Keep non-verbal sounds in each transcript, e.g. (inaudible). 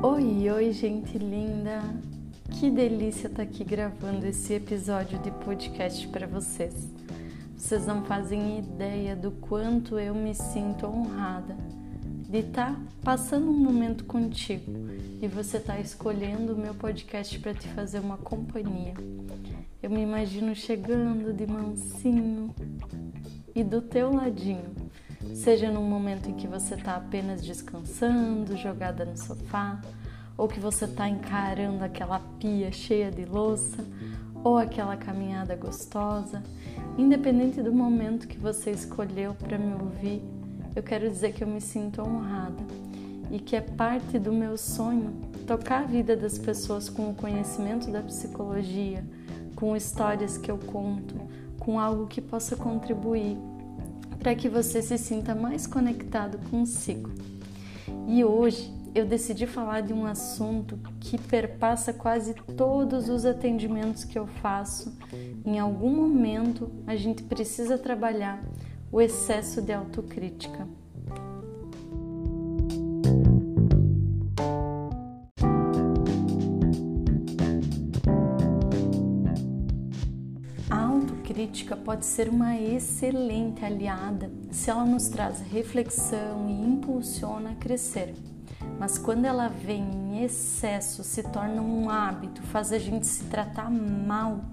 Oi, oi, gente linda! Que delícia estar aqui gravando esse episódio de podcast para vocês. Vocês não fazem ideia do quanto eu me sinto honrada de estar passando um momento contigo e você estar escolhendo o meu podcast para te fazer uma companhia. Eu me imagino chegando de mansinho e do teu ladinho seja num momento em que você está apenas descansando, jogada no sofá, ou que você está encarando aquela pia cheia de louça, ou aquela caminhada gostosa, independente do momento que você escolheu para me ouvir, eu quero dizer que eu me sinto honrada e que é parte do meu sonho tocar a vida das pessoas com o conhecimento da psicologia, com histórias que eu conto, com algo que possa contribuir para que você se sinta mais conectado consigo. E hoje eu decidi falar de um assunto que perpassa quase todos os atendimentos que eu faço. Em algum momento a gente precisa trabalhar o excesso de autocrítica. Crítica pode ser uma excelente aliada se ela nos traz reflexão e impulsiona a crescer. Mas quando ela vem em excesso, se torna um hábito, faz a gente se tratar mal,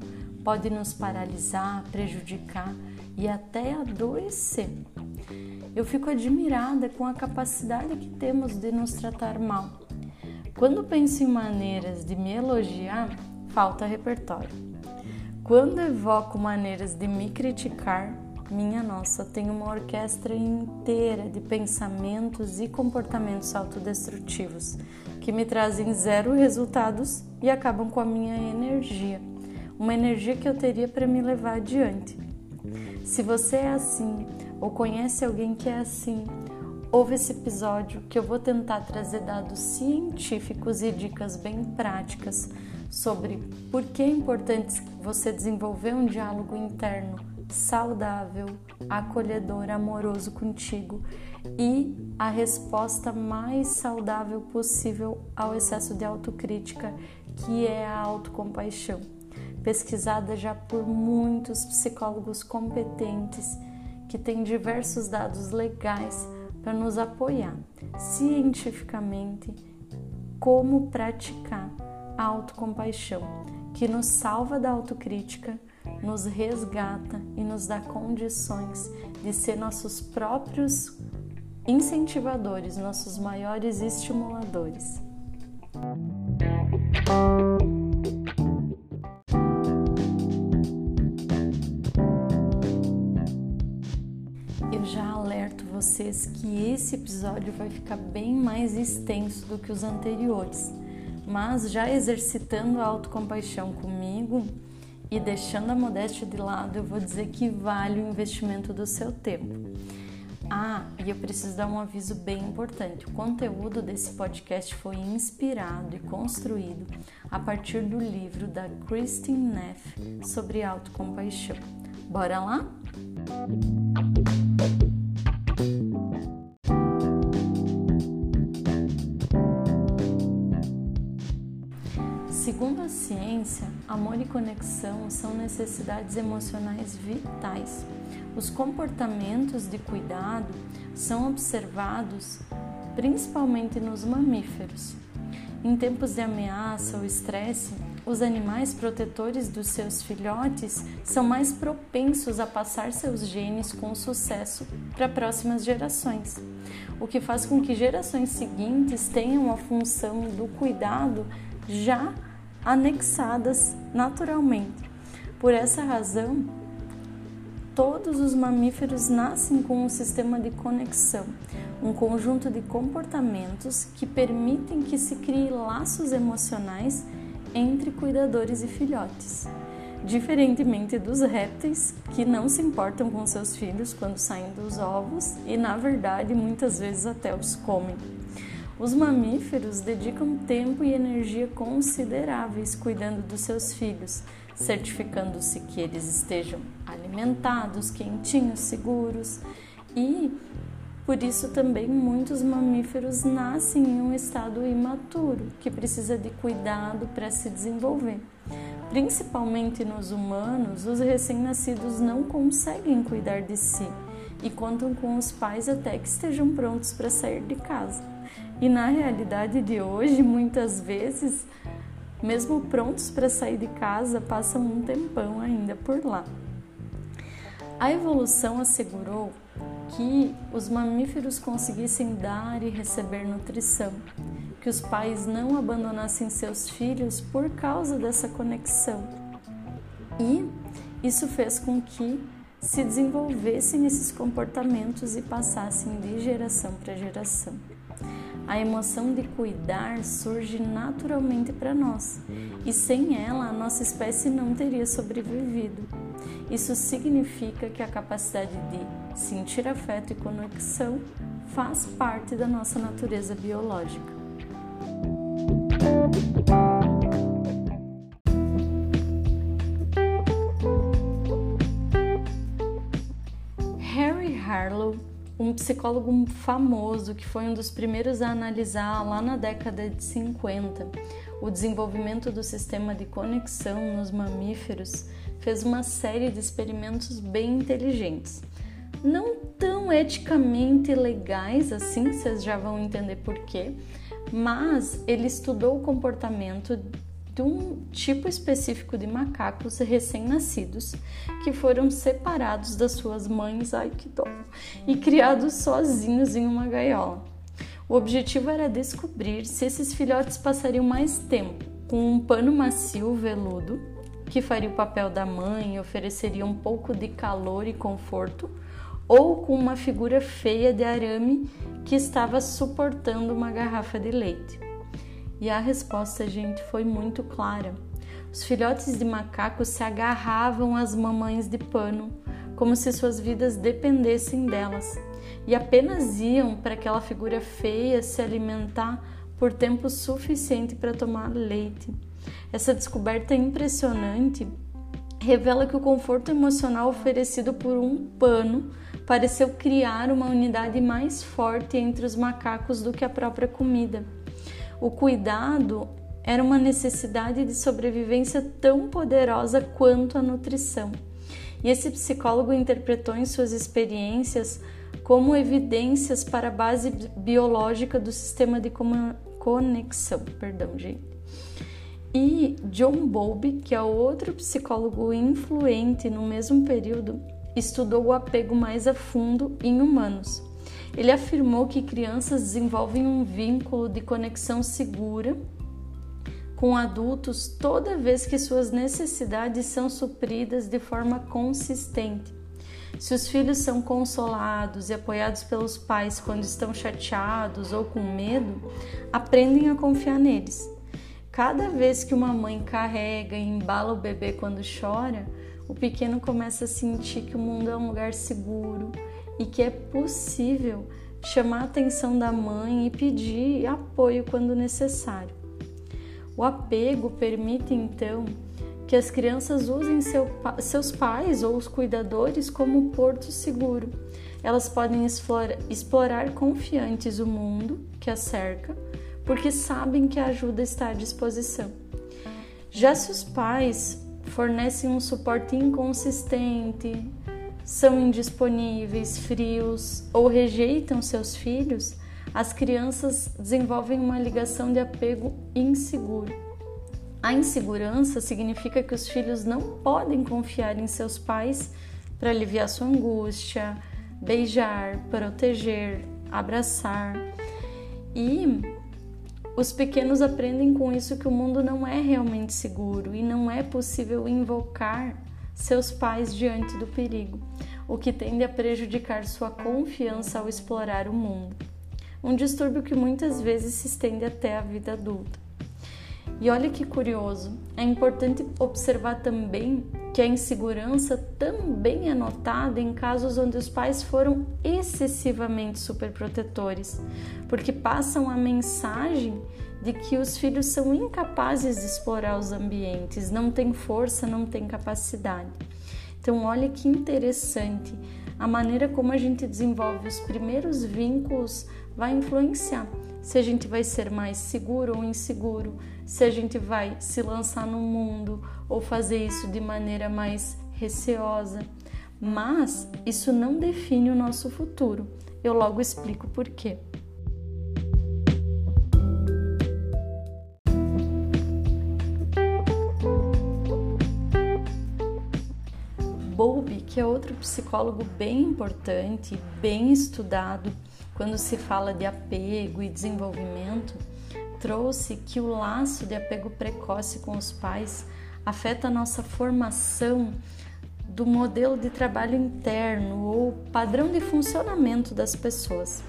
pode nos paralisar, prejudicar e até adoecer. Eu fico admirada com a capacidade que temos de nos tratar mal. Quando penso em maneiras de me elogiar, falta repertório. Quando evoco maneiras de me criticar, minha nossa, tem uma orquestra inteira de pensamentos e comportamentos autodestrutivos que me trazem zero resultados e acabam com a minha energia, uma energia que eu teria para me levar adiante. Se você é assim ou conhece alguém que é assim, ouve esse episódio que eu vou tentar trazer dados científicos e dicas bem práticas sobre por que é importante você desenvolver um diálogo interno saudável, acolhedor, amoroso contigo e a resposta mais saudável possível ao excesso de autocrítica, que é a autocompaixão, pesquisada já por muitos psicólogos competentes que têm diversos dados legais para nos apoiar cientificamente como praticar a autocompaixão, que nos salva da autocrítica, nos resgata e nos dá condições de ser nossos próprios incentivadores, nossos maiores estimuladores. Eu já alerto vocês que esse episódio vai ficar bem mais extenso do que os anteriores mas já exercitando a autocompaixão comigo e deixando a modéstia de lado, eu vou dizer que vale o investimento do seu tempo. Ah, e eu preciso dar um aviso bem importante. O conteúdo desse podcast foi inspirado e construído a partir do livro da Christine Neff sobre autocompaixão. Bora lá? Segundo a ciência, amor e conexão são necessidades emocionais vitais. Os comportamentos de cuidado são observados principalmente nos mamíferos. Em tempos de ameaça ou estresse, os animais protetores dos seus filhotes são mais propensos a passar seus genes com sucesso para próximas gerações, o que faz com que gerações seguintes tenham a função do cuidado já anexadas naturalmente. Por essa razão, todos os mamíferos nascem com um sistema de conexão, um conjunto de comportamentos que permitem que se crie laços emocionais entre cuidadores e filhotes. Diferentemente dos répteis, que não se importam com seus filhos quando saem dos ovos e, na verdade, muitas vezes até os comem. Os mamíferos dedicam tempo e energia consideráveis cuidando dos seus filhos, certificando-se que eles estejam alimentados, quentinhos, seguros e Por isso também muitos mamíferos nascem em um estado imaturo, que precisa de cuidado para se desenvolver. Principalmente nos humanos, os recém-nascidos não conseguem cuidar de si e contam com os pais até que estejam prontos para sair de casa. E na realidade de hoje, muitas vezes, mesmo prontos para sair de casa, passam um tempão ainda por lá. A evolução assegurou que os mamíferos conseguissem dar e receber nutrição, que os pais não abandonassem seus filhos por causa dessa conexão. E isso fez com que se desenvolvessem esses comportamentos e passassem de geração para geração. A emoção de cuidar surge naturalmente para nós, e sem ela a nossa espécie não teria sobrevivido. Isso significa que a capacidade de sentir afeto e conexão faz parte da nossa natureza biológica. Um psicólogo famoso que foi um dos primeiros a analisar lá na década de 50 o desenvolvimento do sistema de conexão nos mamíferos, fez uma série de experimentos bem inteligentes. Não tão eticamente legais assim, vocês já vão entender por quê, mas ele estudou o comportamento de um tipo específico de macacos recém-nascidos que foram separados das suas mães, ai que dó, e criados sozinhos em uma gaiola. O objetivo era descobrir se esses filhotes passariam mais tempo com um pano macio veludo que faria o papel da mãe e ofereceria um pouco de calor e conforto, ou com uma figura feia de arame que estava suportando uma garrafa de leite. E a resposta, gente, foi muito clara. Os filhotes de macacos se agarravam às mamães de pano, como se suas vidas dependessem delas, e apenas iam para aquela figura feia se alimentar por tempo suficiente para tomar leite. Essa descoberta impressionante revela que o conforto emocional oferecido por um pano pareceu criar uma unidade mais forte entre os macacos do que a própria comida. O cuidado era uma necessidade de sobrevivência tão poderosa quanto a nutrição. E esse psicólogo interpretou em suas experiências como evidências para a base biológica do sistema de conexão. Perdão, gente. E John Bowlby, que é outro psicólogo influente no mesmo período, estudou o apego mais a fundo em humanos. Ele afirmou que crianças desenvolvem um vínculo de conexão segura com adultos toda vez que suas necessidades são supridas de forma consistente. Se os filhos são consolados e apoiados pelos pais quando estão chateados ou com medo, aprendem a confiar neles. Cada vez que uma mãe carrega e embala o bebê quando chora, o pequeno começa a sentir que o mundo é um lugar seguro e que é possível chamar a atenção da mãe e pedir apoio quando necessário. O apego permite então que as crianças usem seu, seus pais ou os cuidadores como porto seguro. Elas podem explorar, explorar confiantes o mundo que as cerca porque sabem que a ajuda está à disposição. Já se os pais fornecem um suporte inconsistente, são indisponíveis, frios ou rejeitam seus filhos, as crianças desenvolvem uma ligação de apego inseguro. A insegurança significa que os filhos não podem confiar em seus pais para aliviar sua angústia, beijar, proteger, abraçar. E os pequenos aprendem com isso que o mundo não é realmente seguro e não é possível invocar seus pais diante do perigo, o que tende a prejudicar sua confiança ao explorar o mundo. Um distúrbio que muitas vezes se estende até a vida adulta. E olha que curioso, é importante observar também que a insegurança também é notada em casos onde os pais foram excessivamente superprotetores, porque passam a mensagem de que os filhos são incapazes de explorar os ambientes, não têm força, não têm capacidade. Então, olha que interessante. a maneira como a gente desenvolve os primeiros vínculos vai influenciar se a gente vai ser mais seguro ou inseguro, se a gente vai se lançar no mundo ou fazer isso de maneira mais receosa. Mas isso não define o nosso futuro. Eu logo explico por quê. Psicólogo bem importante, bem estudado quando se fala de apego e desenvolvimento, trouxe que o laço de apego precoce com os pais afeta a nossa formação do modelo de trabalho interno ou padrão de funcionamento das pessoas.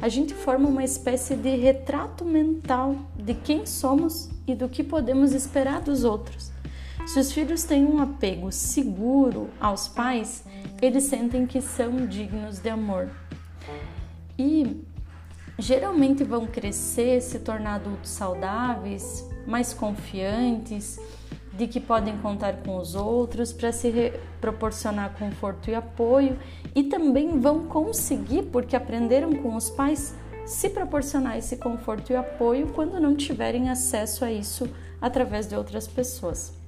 A gente forma uma espécie de retrato mental de quem somos e do que podemos esperar dos outros. Se os filhos têm um apego seguro aos pais, eles sentem que são dignos de amor. E geralmente vão crescer, se tornar adultos saudáveis, mais confiantes, de que podem contar com os outros para se proporcionar conforto e apoio e também vão conseguir, porque aprenderam com os pais, se proporcionar esse conforto e apoio quando não tiverem acesso a isso através de outras pessoas.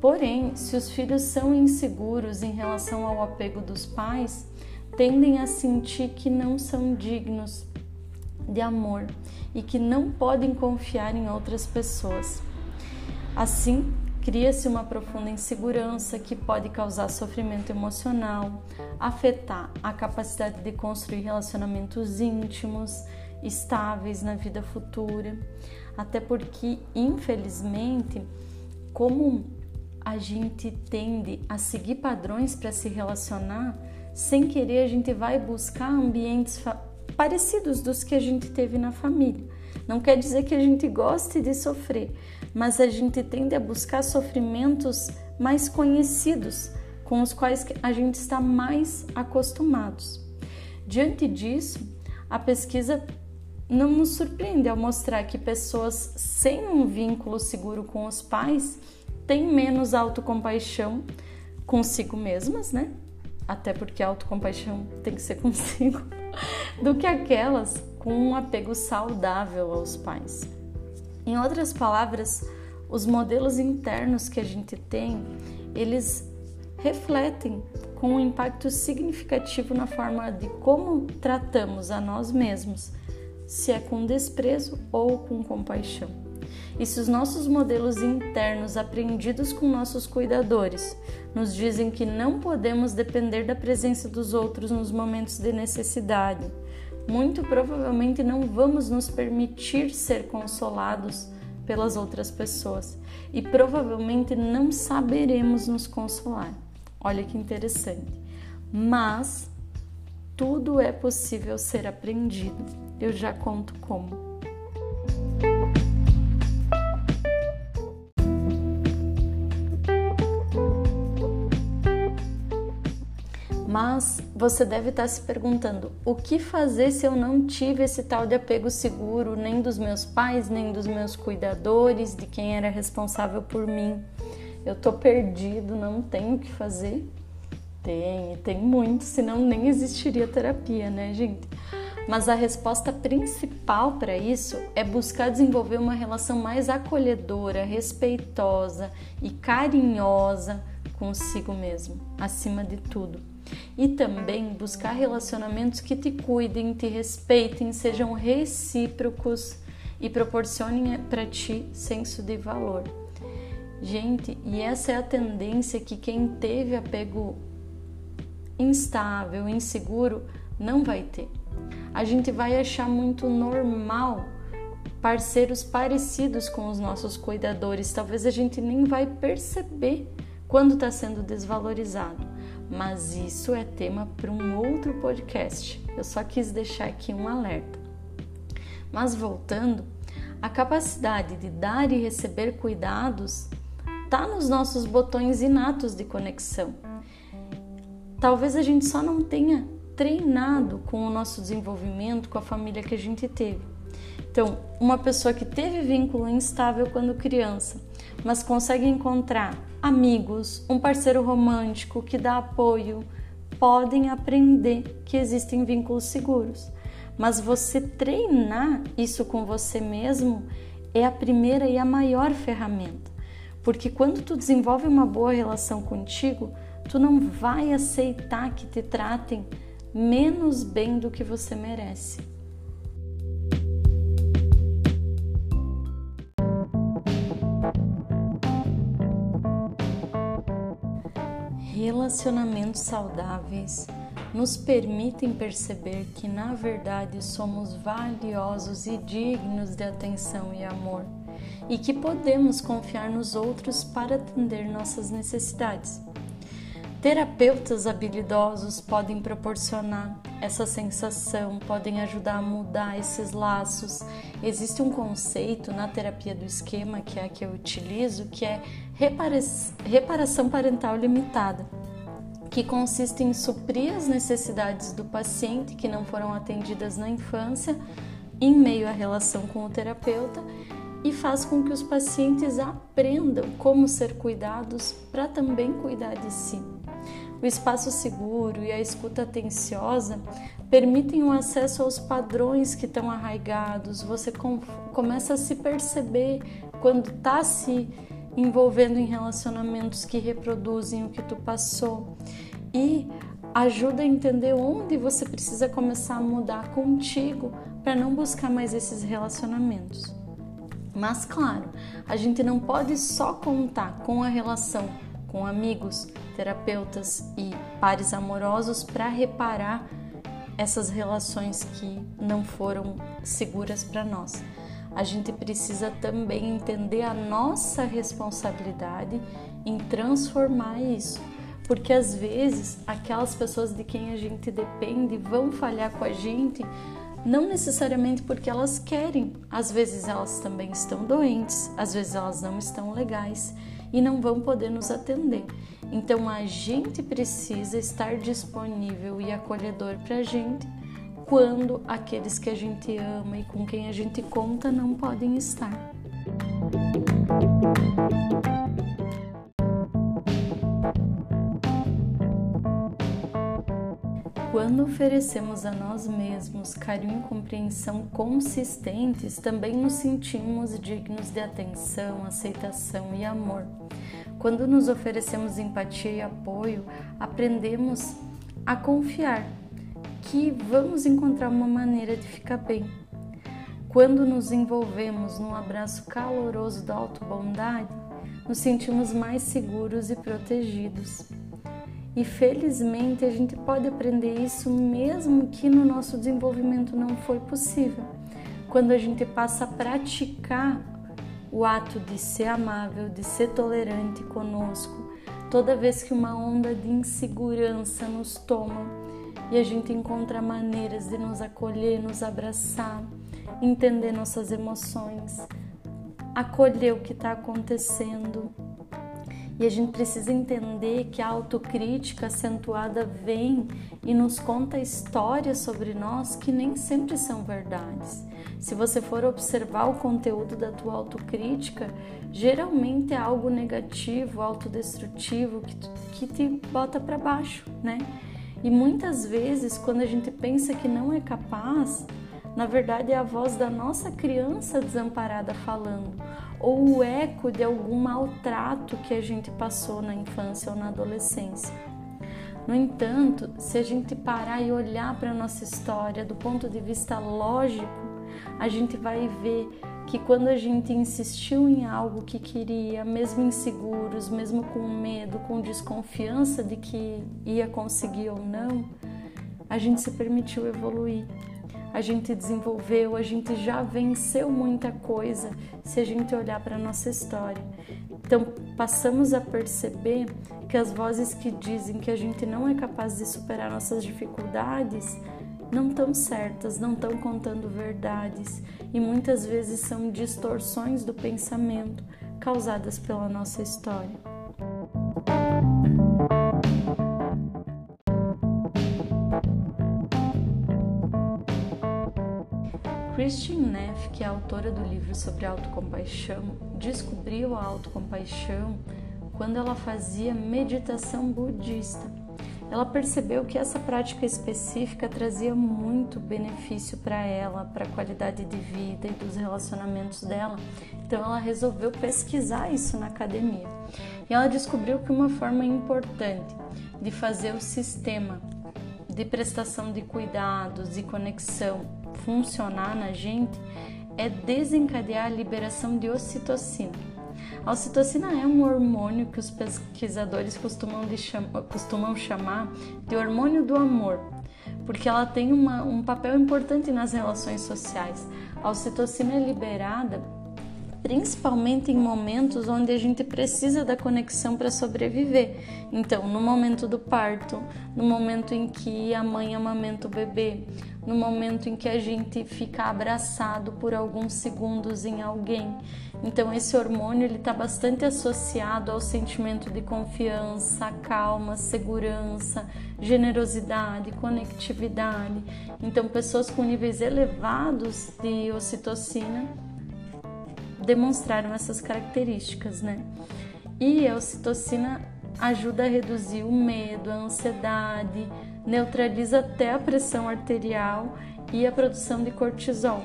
Porém, se os filhos são inseguros em relação ao apego dos pais, tendem a sentir que não são dignos de amor e que não podem confiar em outras pessoas. Assim, cria-se uma profunda insegurança que pode causar sofrimento emocional, afetar a capacidade de construir relacionamentos íntimos, estáveis na vida futura, até porque, infelizmente, como a gente tende a seguir padrões para se relacionar, sem querer a gente vai buscar ambientes parecidos dos que a gente teve na família. Não quer dizer que a gente goste de sofrer, mas a gente tende a buscar sofrimentos mais conhecidos, com os quais a gente está mais acostumados. Diante disso, a pesquisa não nos surpreende ao mostrar que pessoas sem um vínculo seguro com os pais têm menos autocompaixão consigo mesmas, né? Até porque a autocompaixão tem que ser (laughs) consigo, do que aquelas com um apego saudável aos pais. Em outras palavras, os modelos internos que a gente tem, eles refletem com um impacto significativo na forma de como tratamos a nós mesmos, se é com desprezo ou com compaixão. E se os nossos modelos internos aprendidos com nossos cuidadores nos dizem que não podemos depender da presença dos outros nos momentos de necessidade, muito provavelmente não vamos nos permitir ser consolados pelas outras pessoas e provavelmente não saberemos nos consolar. Olha que interessante. Mas tudo é possível ser aprendido. Eu já conto como. Mas você deve estar se perguntando: o que fazer se eu não tive esse tal de apego seguro, nem dos meus pais, nem dos meus cuidadores, de quem era responsável por mim? Eu tô perdido, não tenho o que fazer? Tem, tem muito, senão nem existiria terapia, né, gente? Mas a resposta principal para isso é buscar desenvolver uma relação mais acolhedora, respeitosa e carinhosa consigo mesmo, acima de tudo e também buscar relacionamentos que te cuidem, te respeitem, sejam recíprocos e proporcionem para ti senso de valor. Gente, e essa é a tendência que quem teve apego instável, inseguro, não vai ter. A gente vai achar muito normal parceiros parecidos com os nossos cuidadores. Talvez a gente nem vai perceber quando está sendo desvalorizado mas isso é tema para um outro podcast. Eu só quis deixar aqui um alerta. Mas voltando, a capacidade de dar e receber cuidados está nos nossos botões inatos de conexão. Talvez a gente só não tenha treinado com o nosso desenvolvimento, com a família que a gente teve. Então, uma pessoa que teve vínculo instável quando criança, mas consegue encontrar amigos, um parceiro romântico que dá apoio, podem aprender que existem vínculos seguros. Mas você treinar isso com você mesmo é a primeira e a maior ferramenta. Porque quando tu desenvolve uma boa relação contigo, tu não vai aceitar que te tratem menos bem do que você merece. Relacionamentos saudáveis nos permitem perceber que, na verdade, somos valiosos e dignos de atenção e amor, e que podemos confiar nos outros para atender nossas necessidades. Terapeutas habilidosos podem proporcionar essa sensação, podem ajudar a mudar esses laços. Existe um conceito na terapia do esquema, que é a que eu utilizo, que é reparação parental limitada que consiste em suprir as necessidades do paciente que não foram atendidas na infância em meio à relação com o terapeuta e faz com que os pacientes aprendam como ser cuidados para também cuidar de si. O espaço seguro e a escuta atenciosa permitem o acesso aos padrões que estão arraigados. Você com, começa a se perceber quando está se envolvendo em relacionamentos que reproduzem o que tu passou e ajuda a entender onde você precisa começar a mudar contigo para não buscar mais esses relacionamentos. Mas claro, a gente não pode só contar com a relação com amigos, terapeutas e pares amorosos para reparar essas relações que não foram seguras para nós a gente precisa também entender a nossa responsabilidade em transformar isso. Porque às vezes aquelas pessoas de quem a gente depende vão falhar com a gente, não necessariamente porque elas querem, às vezes elas também estão doentes, às vezes elas não estão legais e não vão poder nos atender. Então a gente precisa estar disponível e acolhedor para a gente quando aqueles que a gente ama e com quem a gente conta não podem estar. Quando oferecemos a nós mesmos carinho e compreensão consistentes, também nos sentimos dignos de atenção, aceitação e amor. Quando nos oferecemos empatia e apoio, aprendemos a confiar que vamos encontrar uma maneira de ficar bem. Quando nos envolvemos num abraço caloroso da autobondade, nos sentimos mais seguros e protegidos. E felizmente a gente pode aprender isso mesmo que no nosso desenvolvimento não foi possível. Quando a gente passa a praticar o ato de ser amável, de ser tolerante conosco, toda vez que uma onda de insegurança nos toma, e a gente encontra maneiras de nos acolher, nos abraçar, entender nossas emoções, acolher o que está acontecendo. E a gente precisa entender que a autocrítica acentuada vem e nos conta histórias sobre nós que nem sempre são verdades. Se você for observar o conteúdo da tua autocrítica, geralmente é algo negativo, autodestrutivo, que, que te bota para baixo, né? E muitas vezes, quando a gente pensa que não é capaz, na verdade é a voz da nossa criança desamparada falando, ou o eco de algum maltrato que a gente passou na infância ou na adolescência. No entanto, se a gente parar e olhar para a nossa história do ponto de vista lógico, a gente vai ver que quando a gente insistiu em algo que queria, mesmo inseguros, mesmo com medo, com desconfiança de que ia conseguir ou não, a gente se permitiu evoluir. A gente desenvolveu, a gente já venceu muita coisa se a gente olhar para a nossa história. Então, passamos a perceber que as vozes que dizem que a gente não é capaz de superar nossas dificuldades não estão certas, não estão contando verdades e muitas vezes são distorções do pensamento causadas pela nossa história. Christine Neff, que é autora do livro sobre autocompaixão, descobriu a autocompaixão quando ela fazia meditação budista ela percebeu que essa prática específica trazia muito benefício para ela, para a qualidade de vida e dos relacionamentos dela. Então ela resolveu pesquisar isso na academia. E ela descobriu que uma forma importante de fazer o sistema de prestação de cuidados e conexão funcionar na gente é desencadear a liberação de ocitocina. A ocitocina é um hormônio que os pesquisadores costumam, cham costumam chamar de hormônio do amor, porque ela tem uma, um papel importante nas relações sociais. A ocitocina é liberada principalmente em momentos onde a gente precisa da conexão para sobreviver. Então, no momento do parto, no momento em que a mãe amamenta o bebê, no momento em que a gente fica abraçado por alguns segundos em alguém. Então, esse hormônio ele está bastante associado ao sentimento de confiança, calma, segurança, generosidade, conectividade. Então, pessoas com níveis elevados de ocitocina demonstraram essas características, né? E a ocitocina ajuda a reduzir o medo, a ansiedade, neutraliza até a pressão arterial e a produção de cortisol.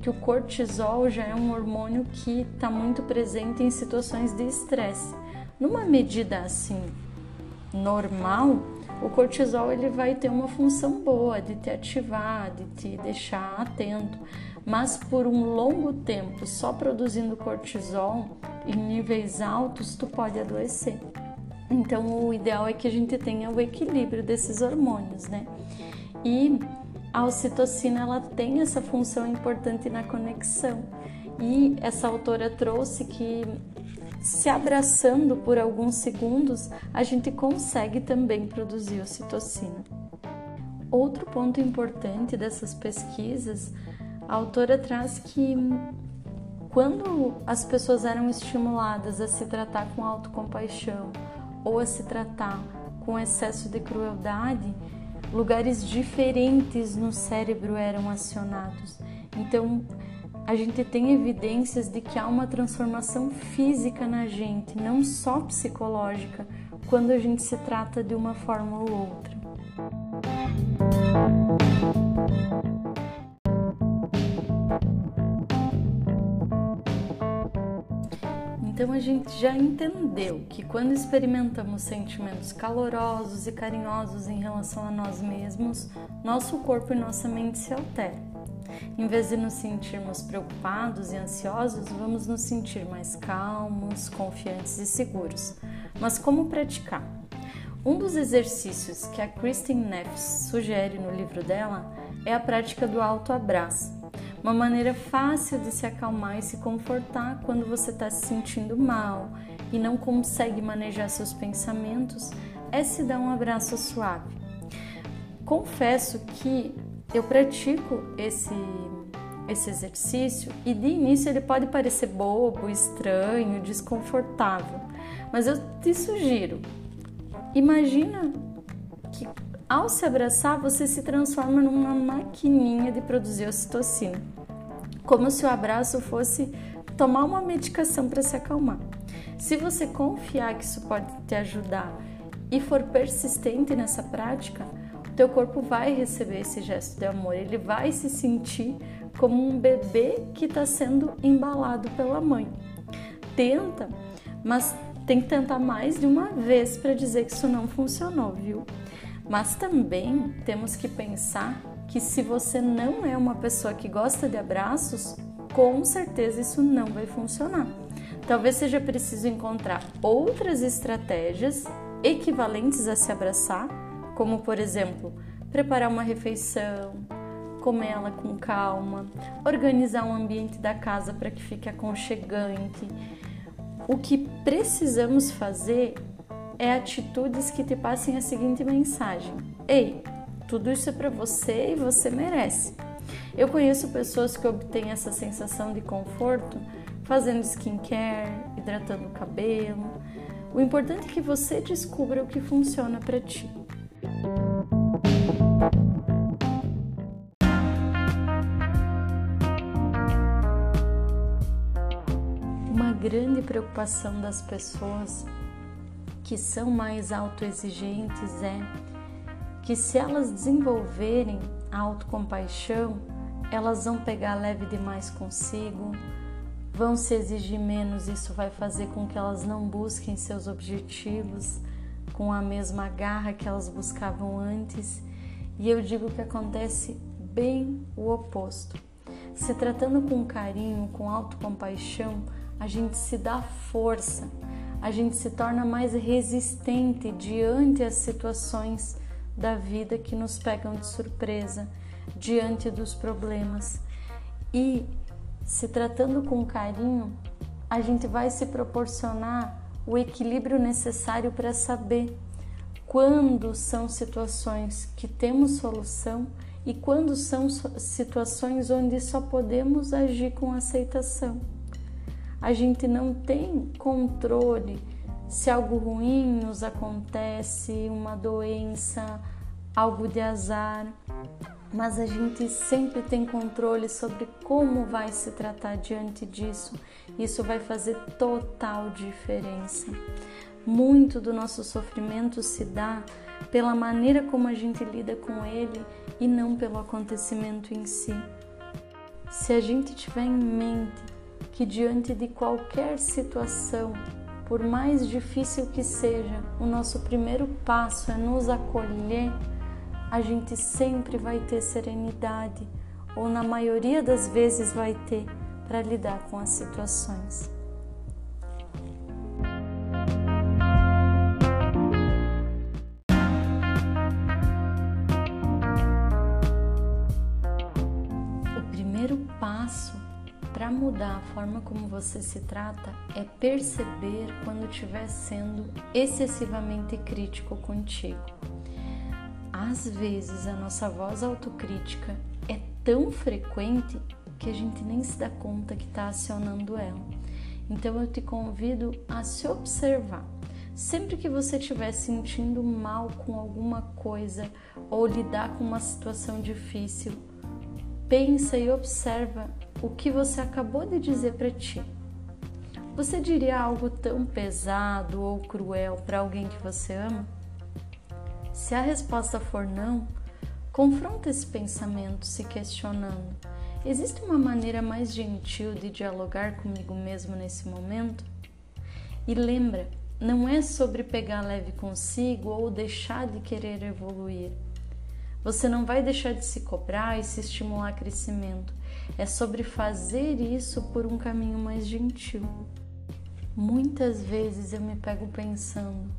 Que o cortisol já é um hormônio que está muito presente em situações de estresse. Numa medida assim normal, o cortisol ele vai ter uma função boa de te ativar, de te deixar atento, mas por um longo tempo só produzindo cortisol em níveis altos, tu pode adoecer. Então, o ideal é que a gente tenha o equilíbrio desses hormônios, né? E a ocitocina ela tem essa função importante na conexão. E essa autora trouxe que se abraçando por alguns segundos, a gente consegue também produzir ocitocina. Outro ponto importante dessas pesquisas, a autora traz que quando as pessoas eram estimuladas a se tratar com autocompaixão ou a se tratar com excesso de crueldade, lugares diferentes no cérebro eram acionados. Então, a gente tem evidências de que há uma transformação física na gente, não só psicológica, quando a gente se trata de uma forma ou outra. A gente já entendeu que quando experimentamos sentimentos calorosos e carinhosos em relação a nós mesmos, nosso corpo e nossa mente se alteram. Em vez de nos sentirmos preocupados e ansiosos, vamos nos sentir mais calmos, confiantes e seguros. Mas como praticar? Um dos exercícios que a Christine Neff sugere no livro dela é a prática do autoabraço uma maneira fácil de se acalmar e se confortar quando você está se sentindo mal e não consegue manejar seus pensamentos é se dar um abraço suave. Confesso que eu pratico esse esse exercício e de início ele pode parecer bobo, estranho, desconfortável, mas eu te sugiro. Imagina ao se abraçar, você se transforma numa maquininha de produzir ocitocina, como se o abraço fosse tomar uma medicação para se acalmar. Se você confiar que isso pode te ajudar e for persistente nessa prática, teu corpo vai receber esse gesto de amor, ele vai se sentir como um bebê que está sendo embalado pela mãe. Tenta, mas tem que tentar mais de uma vez para dizer que isso não funcionou, viu? Mas também temos que pensar que se você não é uma pessoa que gosta de abraços, com certeza isso não vai funcionar. Talvez seja preciso encontrar outras estratégias equivalentes a se abraçar, como por exemplo, preparar uma refeição, comer ela com calma, organizar um ambiente da casa para que fique aconchegante. O que precisamos fazer é atitudes que te passem a seguinte mensagem: Ei, tudo isso é para você e você merece. Eu conheço pessoas que obtêm essa sensação de conforto fazendo skincare, hidratando o cabelo. O importante é que você descubra o que funciona para ti. Uma grande preocupação das pessoas que são mais autoexigentes é que se elas desenvolverem a autocompaixão, elas vão pegar leve demais consigo, vão se exigir menos, isso vai fazer com que elas não busquem seus objetivos com a mesma garra que elas buscavam antes. E eu digo que acontece bem o oposto. Se tratando com carinho, com autocompaixão, a gente se dá força, a gente se torna mais resistente diante as situações da vida que nos pegam de surpresa, diante dos problemas. E se tratando com carinho, a gente vai se proporcionar o equilíbrio necessário para saber quando são situações que temos solução e quando são situações onde só podemos agir com aceitação. A gente não tem controle se algo ruim nos acontece, uma doença, algo de azar, mas a gente sempre tem controle sobre como vai se tratar diante disso. Isso vai fazer total diferença. Muito do nosso sofrimento se dá pela maneira como a gente lida com ele e não pelo acontecimento em si. Se a gente tiver em mente que diante de qualquer situação, por mais difícil que seja, o nosso primeiro passo é nos acolher a gente sempre vai ter serenidade, ou na maioria das vezes vai ter, para lidar com as situações. Para mudar a forma como você se trata é perceber quando estiver sendo excessivamente crítico contigo. Às vezes a nossa voz autocrítica é tão frequente que a gente nem se dá conta que está acionando ela. Então eu te convido a se observar. Sempre que você estiver sentindo mal com alguma coisa ou lidar com uma situação difícil, pensa e observa o que você acabou de dizer para ti. Você diria algo tão pesado ou cruel para alguém que você ama? Se a resposta for não, confronta esse pensamento se questionando: existe uma maneira mais gentil de dialogar comigo mesmo nesse momento? E lembra, não é sobre pegar leve consigo ou deixar de querer evoluir. Você não vai deixar de se cobrar e se estimular crescimento. É sobre fazer isso por um caminho mais gentil. Muitas vezes eu me pego pensando: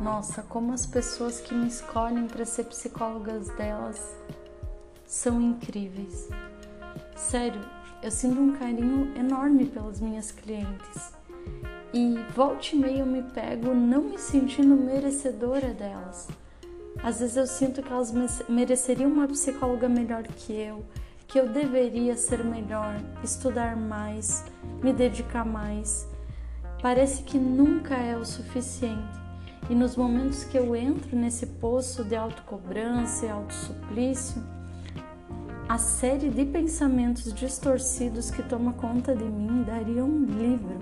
nossa, como as pessoas que me escolhem para ser psicólogas delas são incríveis. Sério, eu sinto um carinho enorme pelas minhas clientes. E volte e meia eu me pego não me sentindo merecedora delas. Às vezes eu sinto que elas mereceriam uma psicóloga melhor que eu, que eu deveria ser melhor, estudar mais, me dedicar mais. Parece que nunca é o suficiente. E nos momentos que eu entro nesse poço de autocobrança e autossuplício, a série de pensamentos distorcidos que toma conta de mim daria um livro.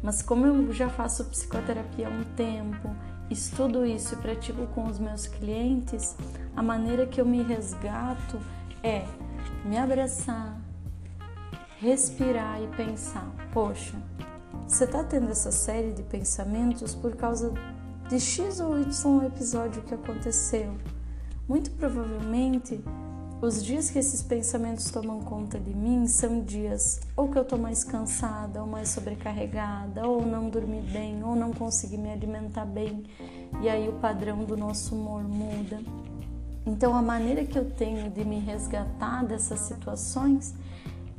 Mas como eu já faço psicoterapia há um tempo, estudo isso e pratico com os meus clientes, a maneira que eu me resgato é me abraçar, respirar e pensar: poxa, você está tendo essa série de pensamentos por causa de X ou Y episódio que aconteceu. Muito provavelmente, os dias que esses pensamentos tomam conta de mim são dias ou que eu estou mais cansada, ou mais sobrecarregada, ou não dormi bem, ou não consegui me alimentar bem, e aí o padrão do nosso humor muda. Então, a maneira que eu tenho de me resgatar dessas situações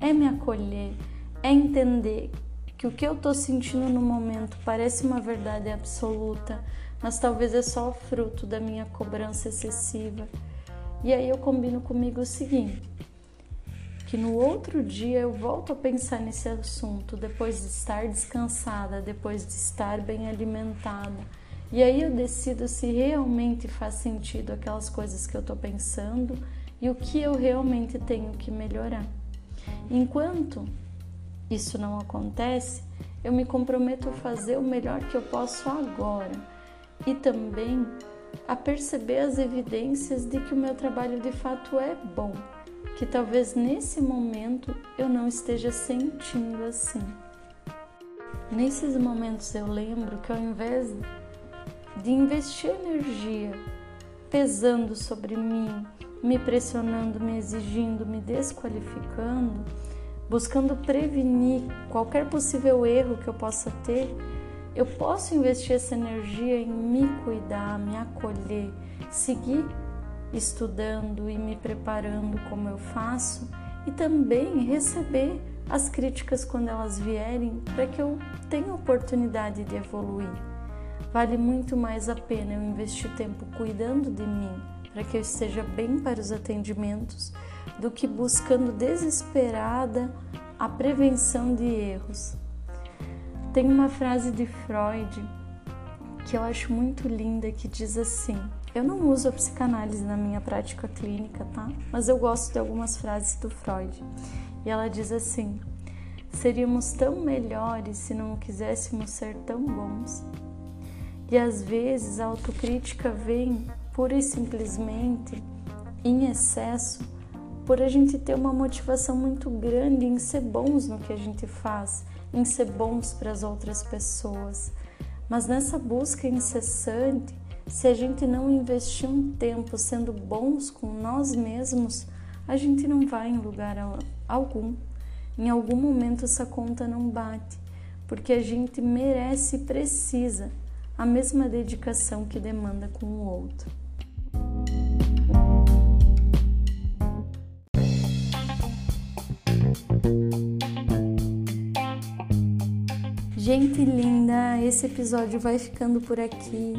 é me acolher, é entender que o que eu estou sentindo no momento parece uma verdade absoluta, mas talvez é só fruto da minha cobrança excessiva. E aí eu combino comigo o seguinte: que no outro dia eu volto a pensar nesse assunto depois de estar descansada, depois de estar bem alimentada. E aí eu decido se realmente faz sentido aquelas coisas que eu estou pensando e o que eu realmente tenho que melhorar. Enquanto isso não acontece, eu me comprometo a fazer o melhor que eu posso agora e também a perceber as evidências de que o meu trabalho de fato é bom, que talvez nesse momento eu não esteja sentindo assim. Nesses momentos eu lembro que ao invés de investir energia pesando sobre mim, me pressionando, me exigindo, me desqualificando, buscando prevenir qualquer possível erro que eu possa ter, eu posso investir essa energia em me cuidar, me acolher, seguir estudando e me preparando como eu faço e também receber as críticas quando elas vierem para que eu tenha oportunidade de evoluir. Vale muito mais a pena eu investir tempo cuidando de mim para que eu esteja bem para os atendimentos do que buscando desesperada a prevenção de erros. Tem uma frase de Freud que eu acho muito linda que diz assim: Eu não uso a psicanálise na minha prática clínica, tá? Mas eu gosto de algumas frases do Freud. E ela diz assim: Seríamos tão melhores se não quiséssemos ser tão bons. E às vezes a autocrítica vem pura e simplesmente em excesso por a gente ter uma motivação muito grande em ser bons no que a gente faz em ser bons para as outras pessoas. Mas nessa busca incessante, se a gente não investir um tempo sendo bons com nós mesmos, a gente não vai em lugar algum. Em algum momento essa conta não bate, porque a gente merece e precisa a mesma dedicação que demanda com o outro. Gente linda, esse episódio vai ficando por aqui.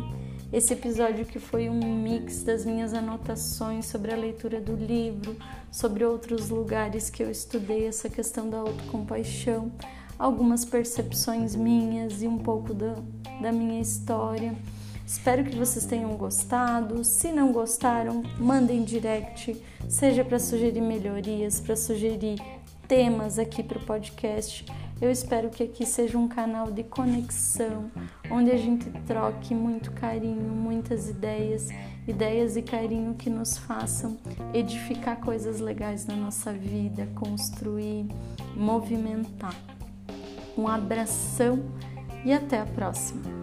Esse episódio que foi um mix das minhas anotações sobre a leitura do livro, sobre outros lugares que eu estudei essa questão da autocompaixão, algumas percepções minhas e um pouco da, da minha história. Espero que vocês tenham gostado. Se não gostaram, mandem direct, seja para sugerir melhorias, para sugerir temas aqui para o podcast. Eu espero que aqui seja um canal de conexão, onde a gente troque muito carinho, muitas ideias, ideias e carinho que nos façam edificar coisas legais na nossa vida, construir, movimentar. Um abração e até a próxima!